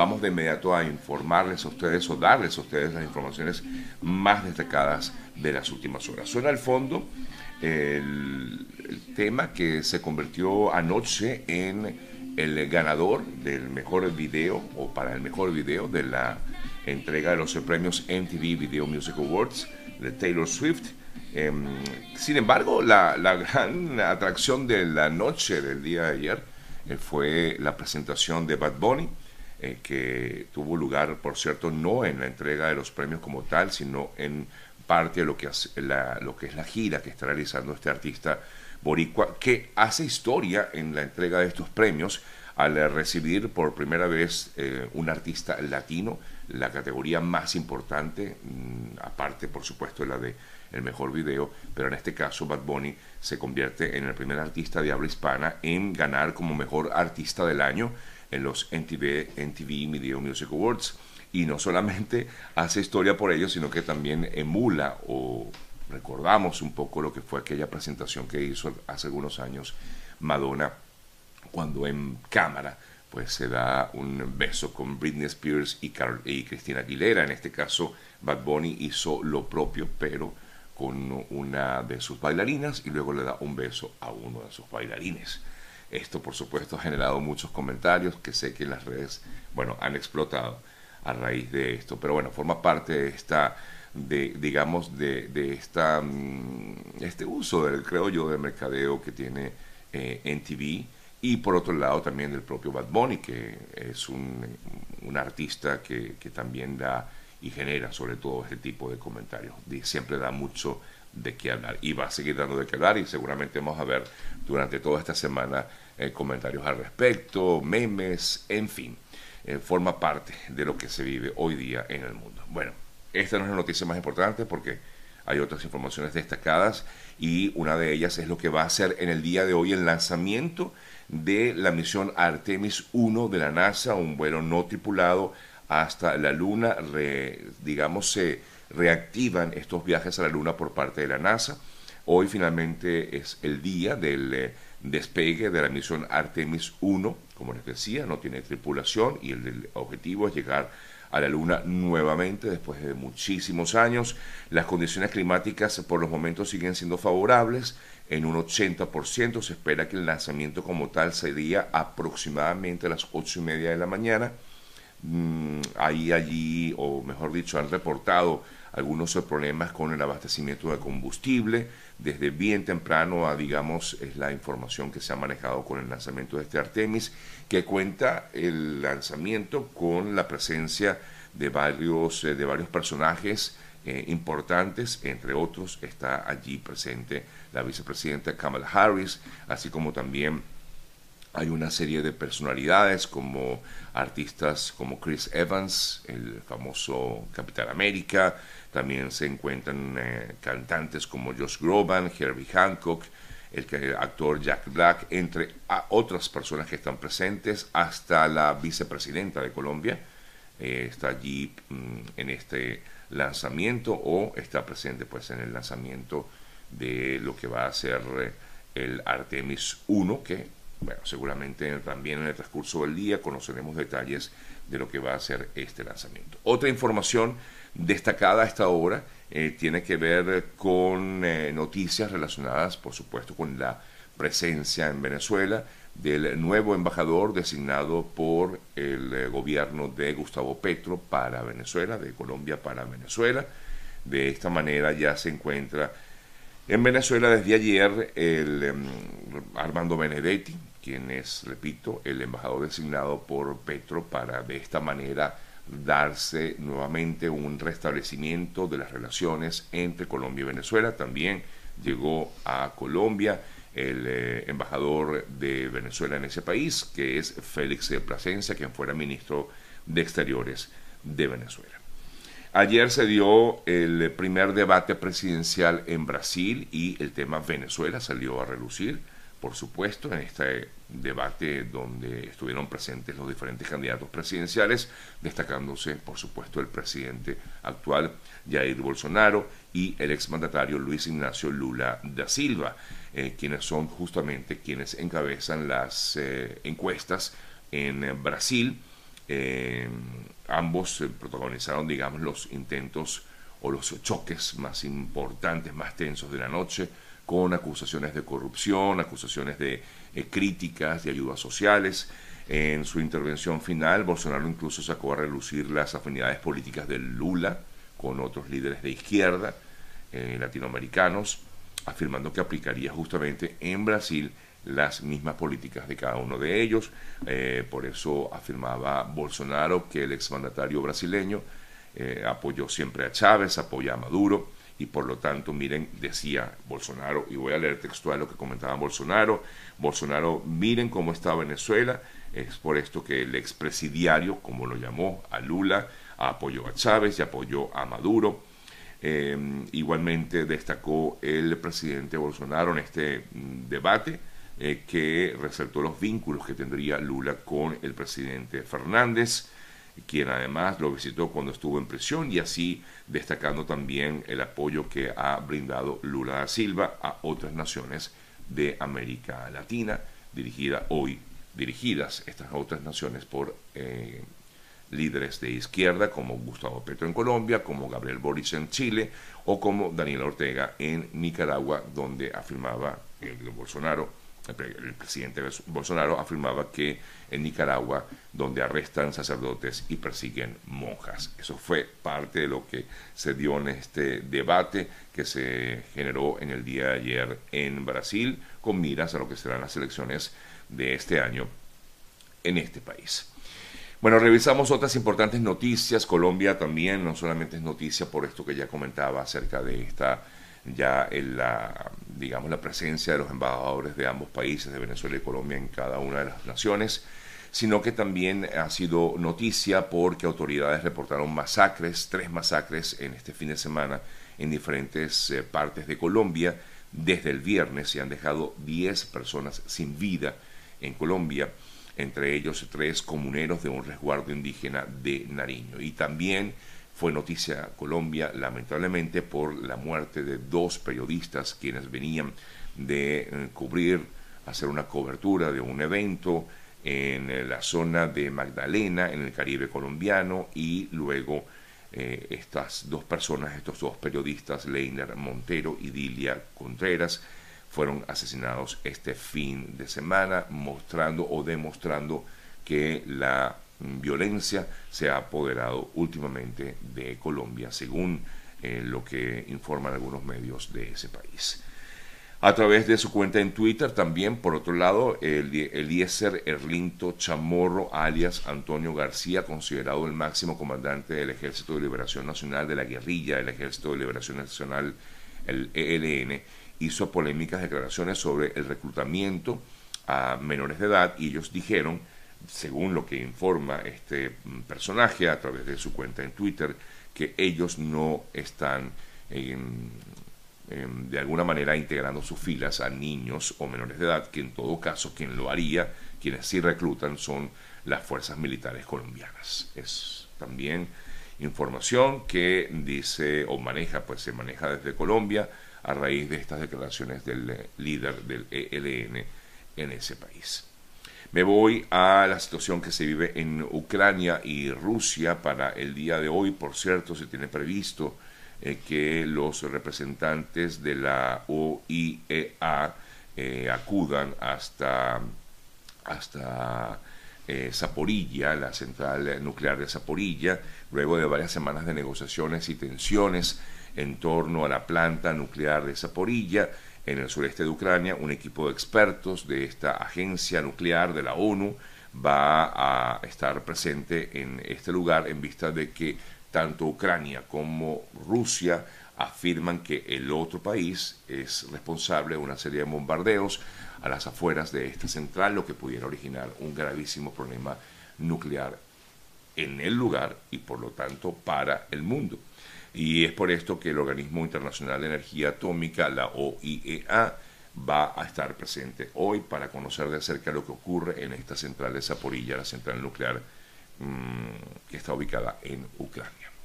vamos de inmediato a informarles a ustedes o darles a ustedes las informaciones más destacadas de las últimas horas. Suena al fondo el, tema que se convirtió anoche en el ganador del mejor video o para el mejor video de la entrega de los premios MTV Video Music Awards de Taylor Swift. Em, sin embargo, la, la, gran atracción de la noche del día de ayer eh, fue la presentación de Bad Bunny, eh, que tuvo lugar, por cierto, no en la entrega de los premios como tal, sino en parte de lo que, la, lo que es la gira que está realizando este artista boricua, que hace historia en la entrega de estos premios al recibir por primera vez eh, un artista latino, la categoría más importante, mm, aparte por supuesto la de el mejor video, pero en este caso Bad Bunny se convierte en el primer artista de habla hispana en ganar como mejor artista del año en los NTV, NTV Video Music Awards y no solamente hace historia por ello, sino que también emula o recordamos un poco lo que fue aquella presentación que hizo hace algunos años Madonna cuando en cámara pues se da un beso con Britney Spears y, Carol, y Cristina Aguilera. En este caso, Bad Bunny hizo lo propio, pero con una de sus bailarinas y luego le da un beso a uno de sus bailarines. Esto, por supuesto, ha generado muchos comentarios que sé que las redes, bueno, han explotado a raíz de esto. Pero bueno, forma parte de esta, de, digamos, de, de esta, mm, este uso, del, creo yo, del mercadeo que tiene eh, NTV y por otro lado también del propio Bad Bunny, que es un, un artista que, que, también da y genera sobre todo este tipo de comentarios. Siempre da mucho de qué hablar y va a seguir dando de qué hablar y seguramente vamos a ver durante toda esta semana eh, comentarios al respecto, memes, en fin. Eh, forma parte de lo que se vive hoy día en el mundo. Bueno, esta no es la noticia más importante porque hay otras informaciones destacadas y una de ellas es lo que va a ser en el día de hoy el lanzamiento de la misión Artemis 1 de la NASA, un vuelo no tripulado hasta la Luna, digamos, se reactivan estos viajes a la Luna por parte de la NASA. Hoy finalmente es el día del eh, despegue de la misión Artemis 1, como les decía, no tiene tripulación y el, objetivo es llegar a la Luna nuevamente después de muchísimos años. Las condiciones climáticas por los momentos siguen siendo favorables. En un 80% se espera que el lanzamiento como tal sería aproximadamente a las 8 y media de la mañana. Mm, ahí, allí, o mejor dicho, han reportado algunos problemas con el abastecimiento de combustible desde bien temprano a, digamos, es la información que se ha manejado con el lanzamiento de este Artemis, que cuenta el lanzamiento con la presencia de varios, eh, de varios personajes eh, importantes, entre otros está allí presente la vicepresidenta Kamala Harris, así como también hay una serie de personalidades como artistas como Chris Evans, el famoso Capitán América, también se encuentran eh, cantantes como Josh Groban, Herbie Hancock, el actor Jack Black, entre otras personas que están presentes, hasta la vicepresidenta de Colombia eh, está allí mm, en este lanzamiento o está presente pues en el lanzamiento de lo que va a ser eh, el Artemis 1 que bueno, seguramente también en el transcurso del día conoceremos detalles de lo que va a ser este lanzamiento. Otra información destacada a esta hora eh, tiene que ver con eh, noticias relacionadas, por supuesto, con la presencia en Venezuela del nuevo embajador designado por el eh, gobierno de Gustavo Petro para Venezuela, de Colombia para Venezuela. De esta manera ya se encuentra en Venezuela desde ayer el em, Armando Benedetti, quien es, repito, el embajador designado por Petro para de esta manera darse nuevamente un restablecimiento de las relaciones entre Colombia y Venezuela. También llegó a Colombia el eh, embajador de Venezuela en ese país, que es Félix de Plasencia, quien fuera ministro de Exteriores de Venezuela. Ayer se dio el primer debate presidencial en Brasil y el tema Venezuela salió a relucir por supuesto, en este debate donde estuvieron presentes los diferentes candidatos presidenciales, destacándose, por supuesto, el presidente actual, Jair Bolsonaro, y el exmandatario Luis Ignacio Lula da Silva, eh, quienes son justamente quienes encabezan las eh, encuestas en Brasil. Eh, ambos protagonizaron, digamos, los intentos o los choques más importantes, más tensos de la noche, con acusaciones de corrupción, acusaciones de críticas, de ayudas sociales. En su intervención final, Bolsonaro incluso sacó a relucir las afinidades políticas de Lula con otros líderes de izquierda eh, latinoamericanos, afirmando que aplicaría justamente en Brasil las mismas políticas de cada uno de ellos. Eh, por eso afirmaba Bolsonaro que el exmandatario brasileño eh, apoyó siempre a Chávez, apoya a Maduro y por lo tanto, miren, decía Bolsonaro, y voy a leer textual lo que comentaba Bolsonaro, Bolsonaro, miren cómo está Venezuela, es por esto que el expresidiario, como lo llamó a Lula, apoyó a Chávez y apoyó a Maduro. Em, igualmente destacó el presidente Bolsonaro en este mm, debate eh, que resaltó los vínculos que tendría Lula con el presidente Fernández, quien además lo visitó cuando estuvo en prisión y así destacando también el apoyo que ha brindado Lula da Silva a otras naciones de América Latina, dirigida hoy dirigidas estas otras naciones por eh, líderes de izquierda como Gustavo Petro en Colombia, como Gabriel Boric en Chile o como Daniel Ortega en Nicaragua, donde afirmaba el Bolsonaro, el presidente Bolsonaro afirmaba que en Nicaragua, donde arrestan sacerdotes y persiguen monjas. Eso fue parte de lo que se dio en este debate que se generó en el día de ayer en Brasil, con miras a lo que serán las elecciones de este año en este país. Bueno, revisamos otras importantes noticias. Colombia también no solamente es noticia por esto que ya comentaba acerca de esta ya en la digamos la presencia de los embajadores de ambos países, de Venezuela y Colombia en cada una de las naciones, sino que también ha sido noticia porque autoridades reportaron masacres, tres masacres en este fin de semana en diferentes eh, partes de Colombia. Desde el viernes se han dejado 10 personas sin vida en Colombia, entre ellos tres comuneros de un resguardo indígena de Nariño. Y también fue noticia Colombia, lamentablemente, por la muerte de dos periodistas quienes venían de eh, cubrir, hacer una cobertura de un evento en eh, la zona de Magdalena, en el Caribe colombiano, y luego eh, estas dos personas, estos dos periodistas, Leiner Montero y Dilia Contreras, fueron asesinados este fin de semana, mostrando o demostrando que la violencia se ha apoderado últimamente de Colombia, según eh, lo que informan algunos medios de ese país. A través de su cuenta en Twitter también, por otro lado, el Eliezer Erlinto Chamorro, alias Antonio García, considerado el máximo comandante del Ejército de Liberación Nacional de la guerrilla del Ejército de Liberación Nacional, el ELN, hizo polémicas declaraciones sobre el reclutamiento a menores de edad y ellos dijeron, según lo que informa este mm, personaje a través de su cuenta en Twitter, que ellos no están de alguna manera integrando sus filas a niños o menores de edad, que en todo caso quien lo haría, quienes sí reclutan son las fuerzas militares colombianas. Es también información que dice o maneja, pues se maneja desde Colombia, a raíz de estas declaraciones del eh, líder del ELN en ese país. Me voy a la situación que se vive en Ucrania y Rusia para el día de hoy. Por cierto, se tiene previsto eh, que los representantes de la OIEA eh, acudan hasta, hasta Zaporilla, la central nuclear de Zaporilla, luego de varias semanas de negociaciones y tensiones en torno a la planta nuclear de Zaporilla en el sureste de Ucrania. Un equipo de expertos de esta agencia nuclear de la ONU va a estar presente en este lugar en vista de que tanto Ucrania como Rusia afirman que el otro país es responsable de una serie de bombardeos a las afueras de esta central, lo que pudiera originar un gravísimo problema nuclear en el lugar y por lo tanto para el mundo. Y es por esto que el Organismo Internacional de Energía Atómica, la OIEA, va a estar presente hoy para conocer de cerca lo que ocurre en esta central de Zaporilla, la central nuclear mm, que está ubicada en Ucrania.